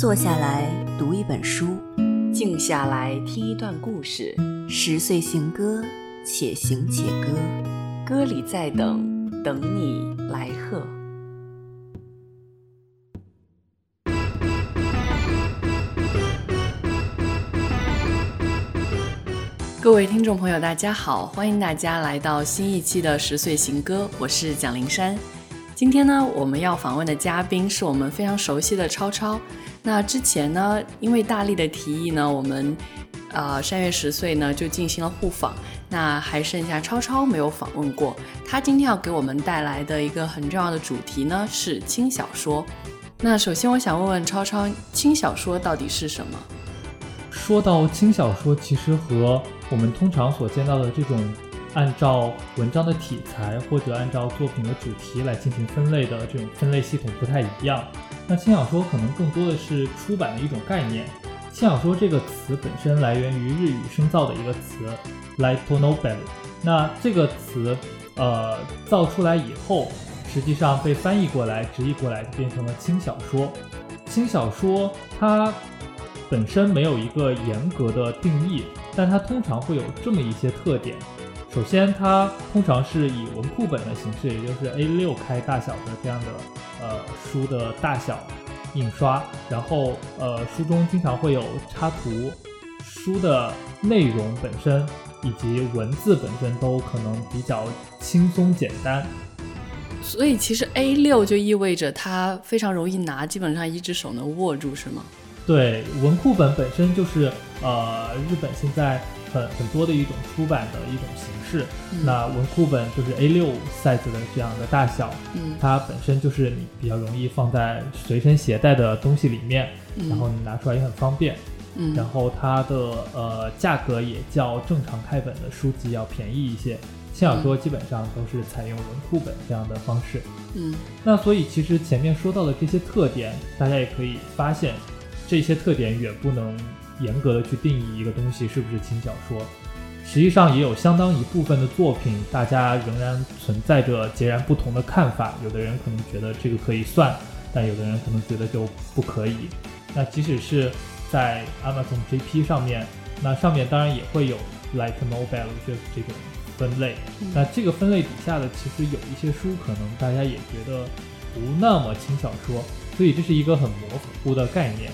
坐下来读一本书，静下来听一段故事。十岁行歌，且行且歌，歌里在等，等你来贺。各位听众朋友，大家好，欢迎大家来到新一期的《十岁行歌》，我是蒋灵山。今天呢，我们要访问的嘉宾是我们非常熟悉的超超。那之前呢，因为大力的提议呢，我们呃三月十岁呢就进行了互访。那还剩下超超没有访问过，他今天要给我们带来的一个很重要的主题呢是轻小说。那首先我想问问超超，轻小说到底是什么？说到轻小说，其实和我们通常所见到的这种按照文章的题材或者按照作品的主题来进行分类的这种分类系统不太一样。那轻小说可能更多的是出版的一种概念。轻小说这个词本身来源于日语深造的一个词 light novel。那这个词呃造出来以后，实际上被翻译过来、直译过来就变成了轻小说。轻小说它本身没有一个严格的定义，但它通常会有这么一些特点。首先，它通常是以文库本的形式，也就是 A6 开大小的这样的呃书的大小印刷，然后呃书中经常会有插图，书的内容本身以及文字本身都可能比较轻松简单。所以其实 A 六就意味着它非常容易拿，基本上一只手能握住，是吗？对，文库本本身就是呃日本现在很很多的一种出版的一种形式。那文库本就是 A6 size 的这样的大小，嗯，它本身就是你比较容易放在随身携带的东西里面，然后你拿出来也很方便。嗯，然后它的呃价格也较正常开本的书籍要便宜一些。轻小说基本上都是采用文库本这样的方式。嗯，那所以其实前面说到的这些特点，大家也可以发现。这些特点远不能严格的去定义一个东西是不是轻小说，实际上也有相当一部分的作品，大家仍然存在着截然不同的看法。有的人可能觉得这个可以算，但有的人可能觉得就不可以。那即使是在 Amazon JP 上面，那上面当然也会有 Light Novel 这这种分类。那这个分类底下的其实有一些书，可能大家也觉得不那么轻小说，所以这是一个很模糊的概念。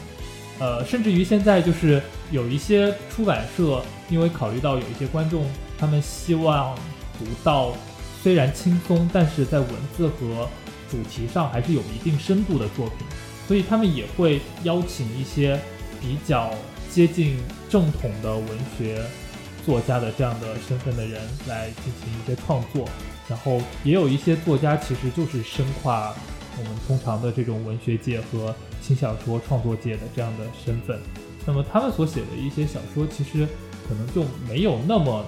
呃，甚至于现在就是有一些出版社，因为考虑到有一些观众，他们希望读到虽然轻松，但是在文字和主题上还是有一定深度的作品，所以他们也会邀请一些比较接近正统的文学作家的这样的身份的人来进行一些创作，然后也有一些作家其实就是深跨我们通常的这种文学界和。轻小说创作界的这样的身份，那么他们所写的一些小说，其实可能就没有那么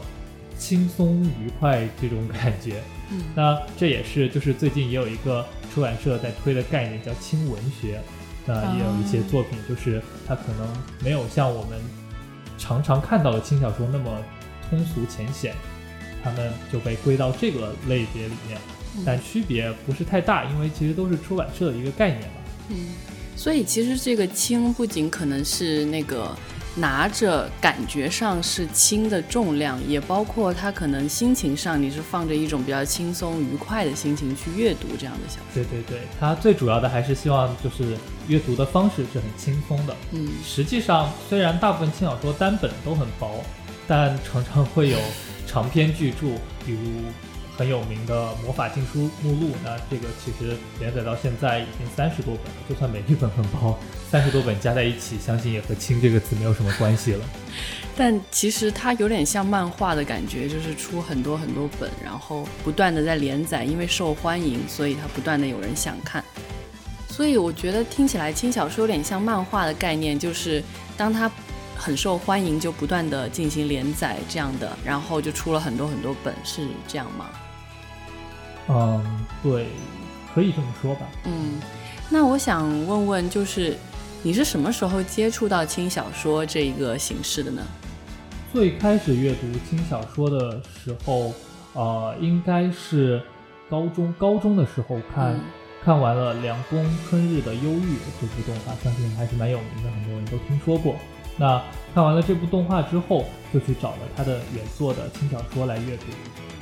轻松愉快这种感觉。嗯，那这也是就是最近也有一个出版社在推的概念叫轻文学。那也有一些作品，就是它可能没有像我们常常看到的轻小说那么通俗浅显，他们就被归到这个类别里面。但区别不是太大，因为其实都是出版社的一个概念嘛。嗯。所以其实这个轻不仅可能是那个拿着感觉上是轻的重量，也包括他可能心情上你是放着一种比较轻松愉快的心情去阅读这样的小说。对对对，他最主要的还是希望就是阅读的方式是很轻松的。嗯，实际上虽然大部分轻小说单本都很薄，但常常会有长篇巨著，比如。很有名的《魔法禁书目录》，那这个其实连载到现在已经三十多本了。就算每一本很薄，三十多本加在一起，相信也和“轻”这个词没有什么关系了。但其实它有点像漫画的感觉，就是出很多很多本，然后不断的在连载，因为受欢迎，所以它不断的有人想看。所以我觉得听起来轻小说有点像漫画的概念，就是当它很受欢迎，就不断的进行连载这样的，然后就出了很多很多本，是这样吗？嗯，对，可以这么说吧。嗯，那我想问问，就是你是什么时候接触到轻小说这一个形式的呢？最开始阅读轻小说的时候，呃，应该是高中高中的时候看，看看完了《凉宫春日的忧郁》这部动画，相信还是蛮有名的，很多人都听说过。那看完了这部动画之后，就去找了他的原作的轻小说来阅读。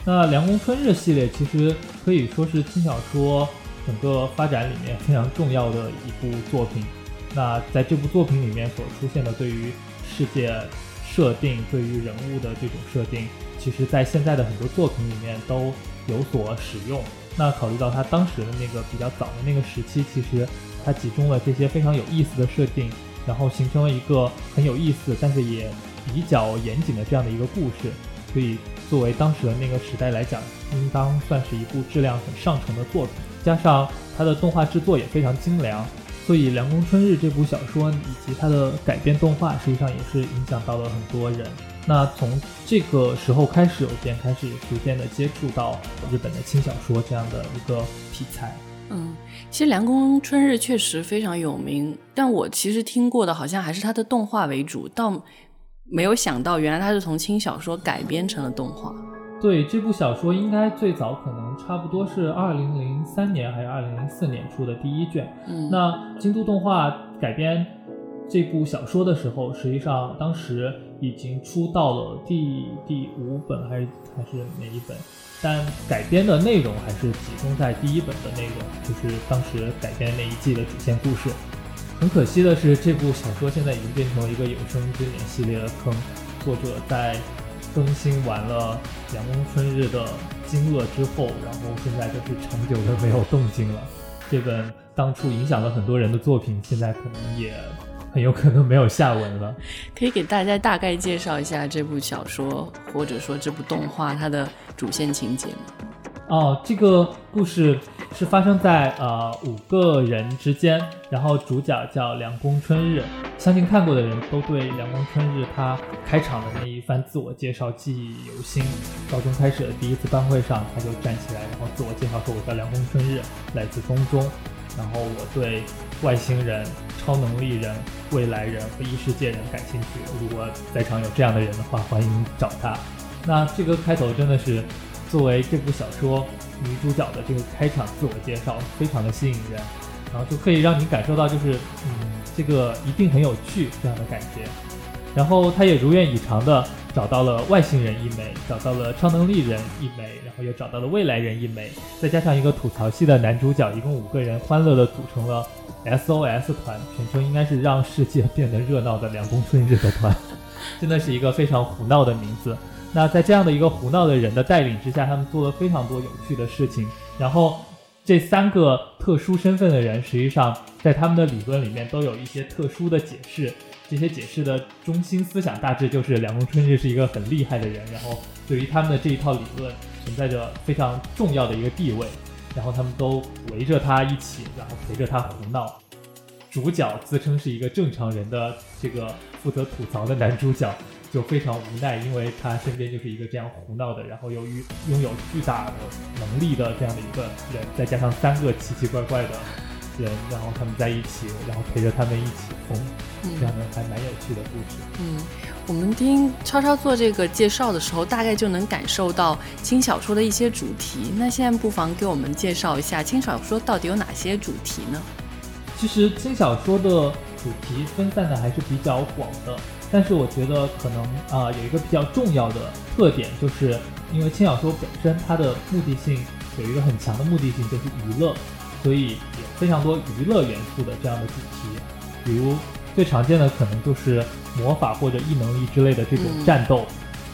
那《凉宫春日》系列其实可以说是轻小说整个发展里面非常重要的一部作品。那在这部作品里面所出现的对于世界设定、对于人物的这种设定，其实在现在的很多作品里面都有所使用。那考虑到他当时的那个比较早的那个时期，其实他集中了这些非常有意思的设定，然后形成了一个很有意思，但是也比较严谨的这样的一个故事。所以作为当时的那个时代来讲，应当算是一部质量很上乘的作品。加上它的动画制作也非常精良，所以《凉宫春日》这部小说以及它的改编动画，实际上也是影响到了很多人。那从这个时候开始，我便开始逐渐的接触到日本的轻小说这样的一个题材。嗯，其实《凉宫春日》确实非常有名，但我其实听过的好像还是它的动画为主，倒没有想到原来它是从轻小说改编成了动画。对，这部小说应该最早可能差不多是二零零三年还是二零零四年出的第一卷。嗯，那京都动画改编这部小说的时候，实际上当时。已经出到了第第五本还是还是哪一本？但改编的内容还是集中在第一本的内容，就是当时改编那一季的主线故事。很可惜的是，这部小说现在已经变成了一个有生之年系列的坑。作者在更新完了《凉宫春日》的惊愕之后，然后现在就是长久的 没有动静了。这本当初影响了很多人的作品，现在可能也。很有可能没有下文了。可以给大家大概介绍一下这部小说，或者说这部动画它的主线情节吗？哦，这个故事是发生在呃五个人之间，然后主角叫凉宫春日。相信看过的人都对凉宫春日他开场的那一番自我介绍记忆犹新。高中开始的第一次班会上，他就站起来，然后自我介绍说：“我叫凉宫春日，来自东中，然后我对外星人。”超能力人、未来人和异世界人感兴趣。如果在场有这样的人的话，欢迎找他。那这个开头真的是作为这部小说女主角的这个开场自我介绍，非常的吸引人，然后就可以让你感受到就是嗯，这个一定很有趣这样的感觉。然后他也如愿以偿的找到了外星人一枚，找到了超能力人一枚，然后又找到了未来人一枚，再加上一个吐槽系的男主角，一共五个人欢乐的组成了。SOS 团全称应该是让世界变得热闹的凉宫春日的团，真的是一个非常胡闹的名字。那在这样的一个胡闹的人的带领之下，他们做了非常多有趣的事情。然后这三个特殊身份的人，实际上在他们的理论里面都有一些特殊的解释。这些解释的中心思想大致就是凉宫春日是一个很厉害的人，然后对于他们的这一套理论存在着非常重要的一个地位。然后他们都围着他一起，然后陪着他胡闹。主角自称是一个正常人的这个负责吐槽的男主角就非常无奈，因为他身边就是一个这样胡闹的，然后由于拥有巨大的能力的这样的一个人，再加上三个奇奇怪怪的人，然后他们在一起，然后陪着他们一起疯，这样的还蛮有趣的故事。嗯。我们听超超做这个介绍的时候，大概就能感受到轻小说的一些主题。那现在不妨给我们介绍一下轻小说到底有哪些主题呢？其实轻小说的主题分散的还是比较广的，但是我觉得可能啊有一个比较重要的特点，就是因为轻小说本身它的目的性有一个很强的目的性，就是娱乐，所以有非常多娱乐元素的这样的主题，比如。最常见的可能就是魔法或者异能力之类的这种战斗，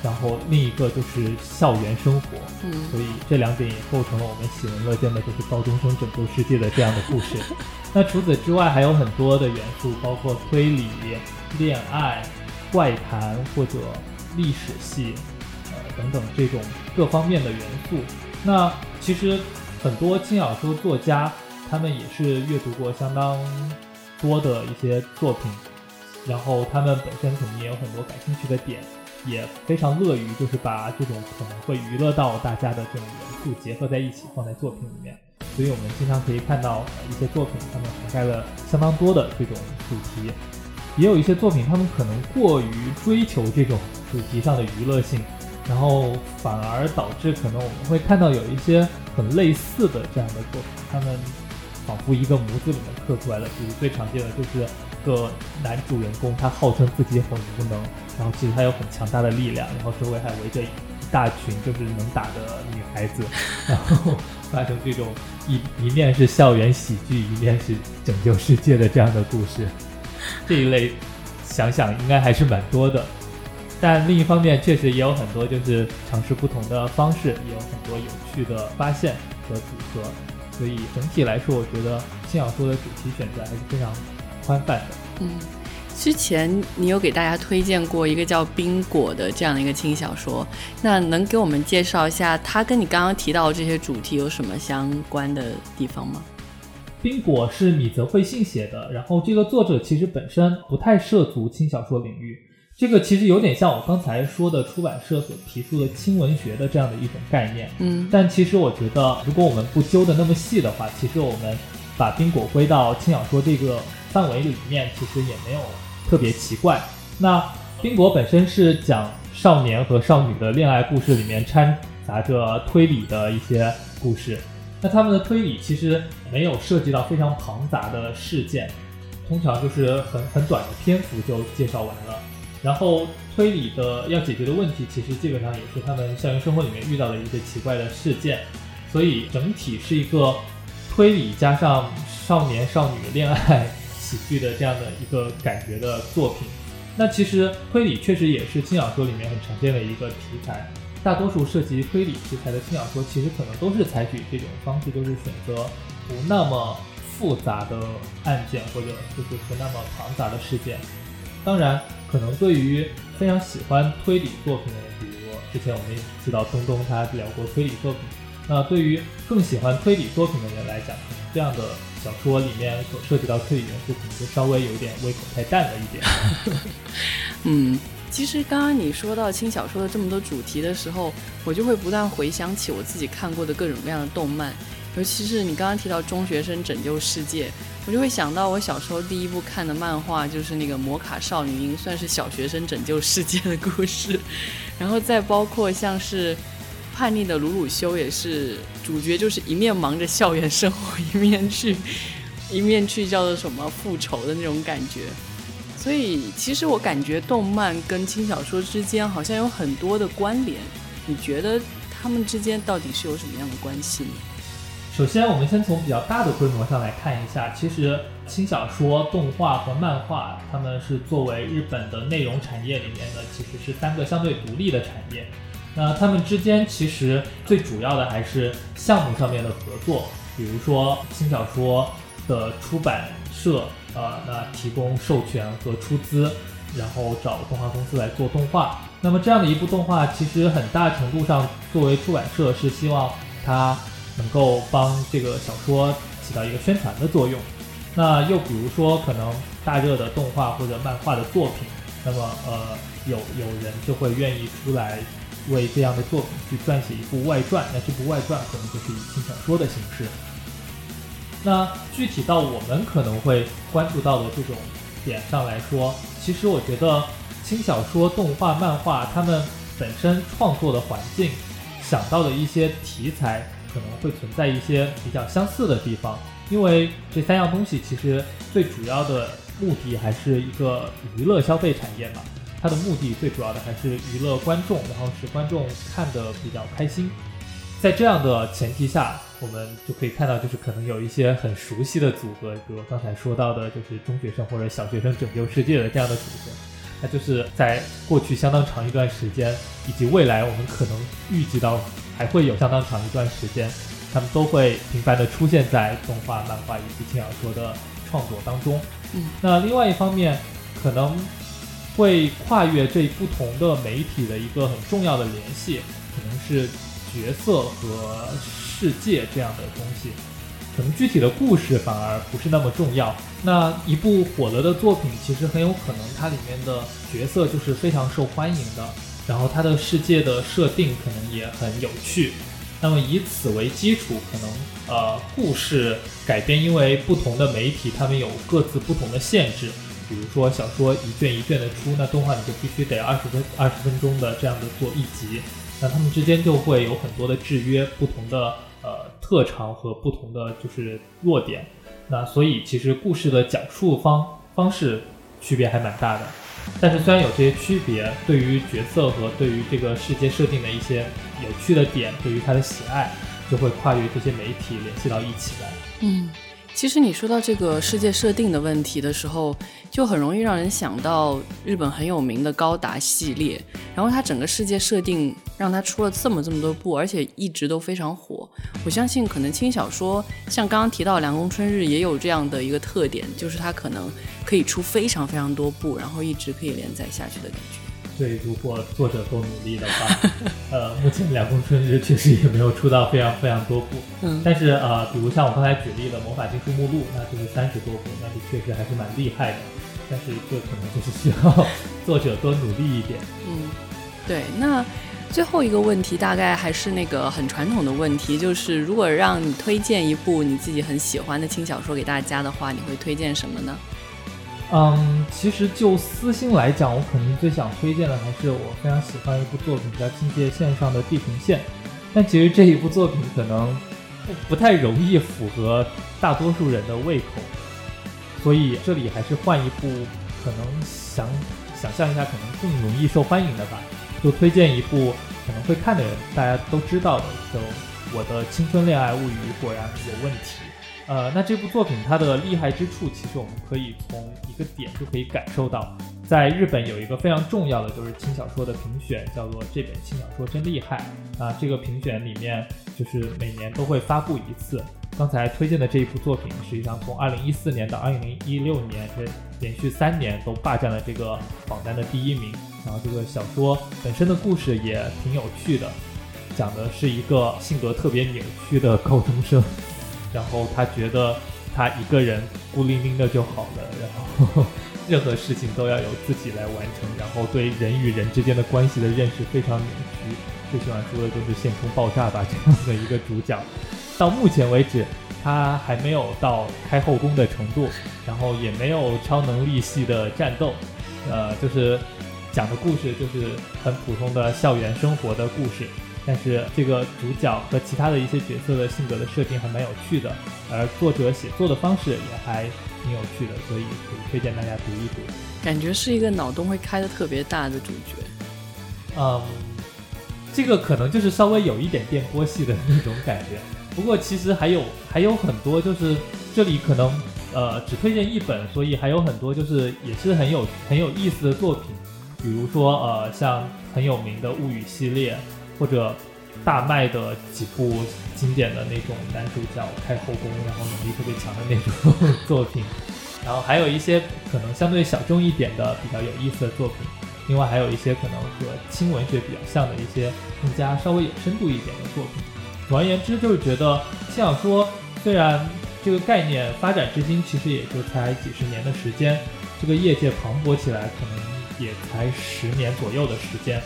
然后另一个就是校园生活，嗯，所以这两点也构成了我们喜闻乐见的就是高中生拯救世界的这样的故事。那除此之外还有很多的元素，包括推理、恋爱、怪谈或者历史系，呃等等这种各方面的元素。那其实很多轻小说作家他们也是阅读过相当。多的一些作品，然后他们本身肯定也有很多感兴趣的点，也非常乐于就是把这种可能会娱乐到大家的这种元素结合在一起放在作品里面，所以我们经常可以看到一些作品，他们涵盖了相当多的这种主题，也有一些作品他们可能过于追求这种主题上的娱乐性，然后反而导致可能我们会看到有一些很类似的这样的作品，他们。仿佛一个模子里面刻出来的。比如最常见的就是个男主人公，他号称自己很无能，然后其实他有很强大的力量，然后周围还围着一大群就是能打的女孩子，然 后发生这种一一面是校园喜剧，一面是拯救世界的这样的故事。这一类想想应该还是蛮多的。但另一方面，确实也有很多就是尝试不同的方式，也有很多有趣的发现和组合。所以整体来说，我觉得轻小说的主题选择还是非常宽泛的。嗯，之前你有给大家推荐过一个叫《冰果》的这样的一个轻小说，那能给我们介绍一下它跟你刚刚提到的这些主题有什么相关的地方吗？冰果是米泽惠信写的，然后这个作者其实本身不太涉足轻小说领域。这个其实有点像我刚才说的出版社所提出的轻文学的这样的一种概念，嗯，但其实我觉得，如果我们不揪的那么细的话，其实我们把冰果归到轻小说这个范围里面，其实也没有特别奇怪。那冰果本身是讲少年和少女的恋爱故事，里面掺杂着推理的一些故事。那他们的推理其实没有涉及到非常庞杂的事件，通常就是很很短的篇幅就介绍完了。然后推理的要解决的问题，其实基本上也是他们校园生活里面遇到的一些奇怪的事件，所以整体是一个推理加上少年少女恋爱喜剧的这样的一个感觉的作品。那其实推理确实也是轻小说里面很常见的一个题材，大多数涉及推理题材的轻小说，其实可能都是采取这种方式，都是选择不那么复杂的案件，或者就是不那么庞杂的事件。当然。可能对于非常喜欢推理作品的人，比如之前我们也知道东东他聊过推理作品，那对于更喜欢推理作品的人来讲，可能这样的小说里面所涉及到推理元素，可能就稍微有点胃口太淡了一点。嗯，其实刚刚你说到轻小说的这么多主题的时候，我就会不断回想起我自己看过的各种各样的动漫，尤其是你刚刚提到中学生拯救世界。我就会想到我小时候第一部看的漫画就是那个《魔卡少女樱》，算是小学生拯救世界的故事。然后再包括像是叛逆的鲁鲁修，也是主角就是一面忙着校园生活，一面去 一面去叫做什么复仇的那种感觉。所以其实我感觉动漫跟轻小说之间好像有很多的关联。你觉得他们之间到底是有什么样的关系呢？首先，我们先从比较大的规模上来看一下，其实轻小说、动画和漫画，它们是作为日本的内容产业里面的，其实是三个相对独立的产业。那它们之间其实最主要的还是项目上面的合作，比如说轻小说的出版社，呃，那提供授权和出资，然后找动画公司来做动画。那么这样的一部动画，其实很大程度上作为出版社是希望它。能够帮这个小说起到一个宣传的作用。那又比如说，可能大热的动画或者漫画的作品，那么呃，有有人就会愿意出来为这样的作品去撰写一部外传。那这部外传可能就是以轻小说的形式。那具体到我们可能会关注到的这种点上来说，其实我觉得轻小说、动画、漫画，他们本身创作的环境，想到的一些题材。可能会存在一些比较相似的地方，因为这三样东西其实最主要的目的还是一个娱乐消费产业嘛，它的目的最主要的还是娱乐观众，然后使观众看得比较开心。在这样的前提下，我们就可以看到，就是可能有一些很熟悉的组合，比如刚才说到的，就是中学生或者小学生拯救世界的这样的组合，那就是在过去相当长一段时间，以及未来我们可能预计到。还会有相当长一段时间，他们都会频繁的出现在动画、漫画以及轻小说的创作当中。嗯，那另外一方面，可能会跨越这不同的媒体的一个很重要的联系，可能是角色和世界这样的东西。可能具体的故事反而不是那么重要。那一部火了的作品，其实很有可能它里面的角色就是非常受欢迎的。然后它的世界的设定可能也很有趣，那么以此为基础，可能呃故事改编，因为不同的媒体，他们有各自不同的限制。比如说小说一卷一卷的出，那动画你就必须得二十分二十分钟的这样的做一集，那他们之间就会有很多的制约，不同的呃特长和不同的就是弱点。那所以其实故事的讲述方方式区别还蛮大的。但是虽然有这些区别，对于角色和对于这个世界设定的一些有趣的点，对于他的喜爱，就会跨越这些媒体联系到一起来。嗯。其实你说到这个世界设定的问题的时候，就很容易让人想到日本很有名的高达系列，然后它整个世界设定让它出了这么这么多部，而且一直都非常火。我相信可能轻小说像刚刚提到《凉宫春日》也有这样的一个特点，就是它可能可以出非常非常多部，然后一直可以连载下去的感觉。对，如果作者够努力的话，呃，目前凉宫春日确实也没有出到非常非常多部，嗯，但是呃，比如像我刚才举例的《魔法禁书目录》，那就是三十多部，那是确实还是蛮厉害的。但是这可能就是需要 作者多努力一点。嗯，对。那最后一个问题大概还是那个很传统的问题，就是如果让你推荐一部你自己很喜欢的轻小说给大家的话，你会推荐什么呢？嗯，其实就私心来讲，我肯定最想推荐的还是我非常喜欢一部作品，叫《境界线上的地平线》。但其实这一部作品可能不不太容易符合大多数人的胃口，所以这里还是换一部可能想想象一下可能更容易受欢迎的吧。就推荐一部可能会看的人大家都知道的，就《我的青春恋爱物语》果然有问题。呃，那这部作品它的厉害之处，其实我们可以从一个点就可以感受到，在日本有一个非常重要的就是轻小说的评选，叫做这本轻小说真厉害啊。这个评选里面就是每年都会发布一次。刚才推荐的这一部作品，实际上从二零一四年到二零一六年，这连续三年都霸占了这个榜单的第一名。然后这个小说本身的故事也挺有趣的，讲的是一个性格特别扭曲的高中生。然后他觉得他一个人孤零零的就好了，然后任何事情都要由自己来完成，然后对人与人之间的关系的认识非常扭曲。最喜欢说的就是现充爆炸吧这样的一个主角。到目前为止，他还没有到开后宫的程度，然后也没有超能力系的战斗，呃，就是讲的故事就是很普通的校园生活的故事。但是这个主角和其他的一些角色的性格的设定还蛮有趣的，而作者写作的方式也还挺有趣的，所以可以推荐大家读一读。感觉是一个脑洞会开的特别大的主角。嗯，这个可能就是稍微有一点电波系的那种感觉。不过其实还有还有很多，就是这里可能呃只推荐一本，所以还有很多就是也是很有很有意思的作品，比如说呃像很有名的《物语》系列。或者大卖的几部经典的那种男主角开后宫，然后能力特别强的那种 作品，然后还有一些可能相对小众一点的比较有意思的作品，另外还有一些可能和轻文学比较像的一些更加稍微有深度一点的作品。总而言之，就是觉得轻小说虽然这个概念发展至今其实也就才几十年的时间，这个业界磅礴起来可能也才十年左右的时间。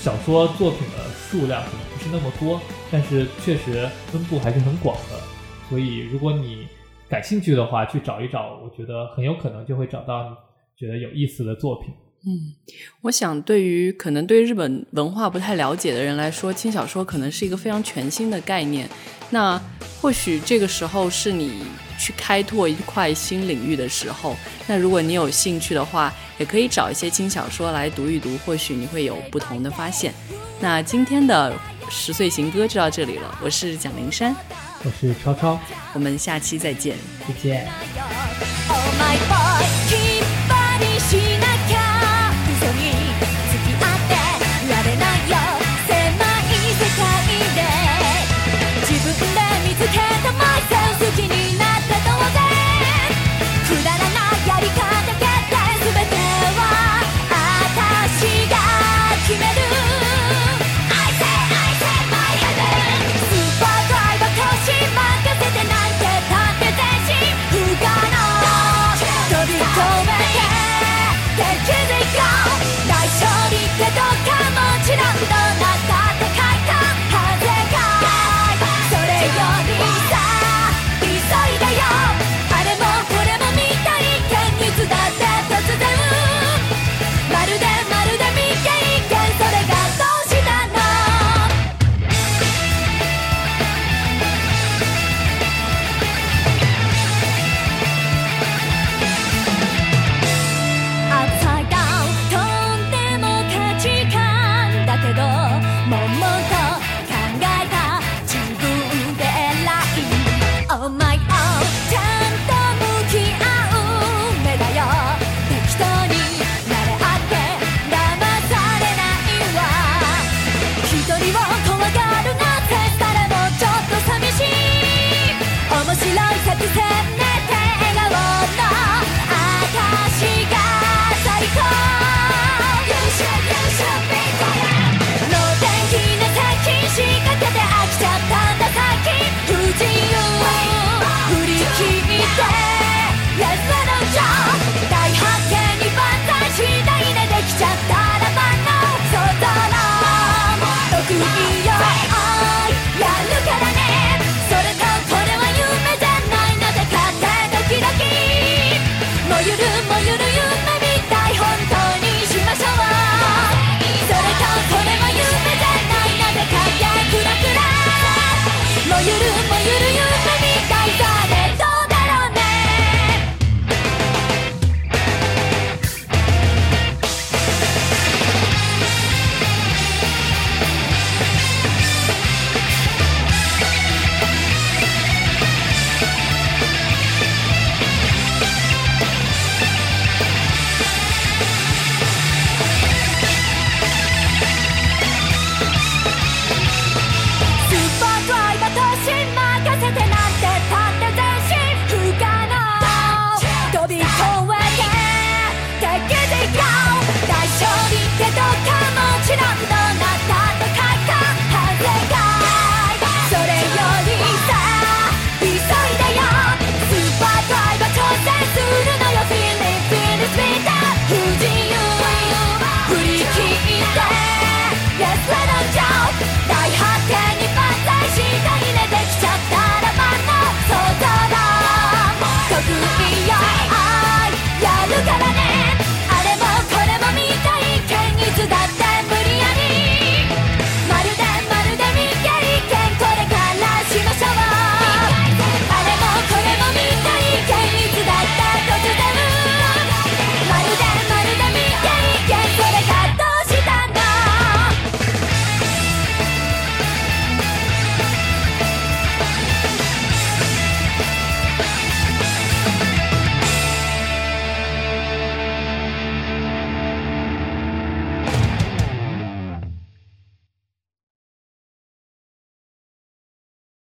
小说作品的数量可能不是那么多，但是确实分布还是很广的。所以如果你感兴趣的话，去找一找，我觉得很有可能就会找到你觉得有意思的作品。嗯，我想对于可能对日本文化不太了解的人来说，轻小说可能是一个非常全新的概念。那或许这个时候是你去开拓一块新领域的时候。那如果你有兴趣的话，也可以找一些轻小说来读一读，或许你会有不同的发现。那今天的十岁行歌就到这里了，我是蒋灵山，我是超超，我们下期再见，再见。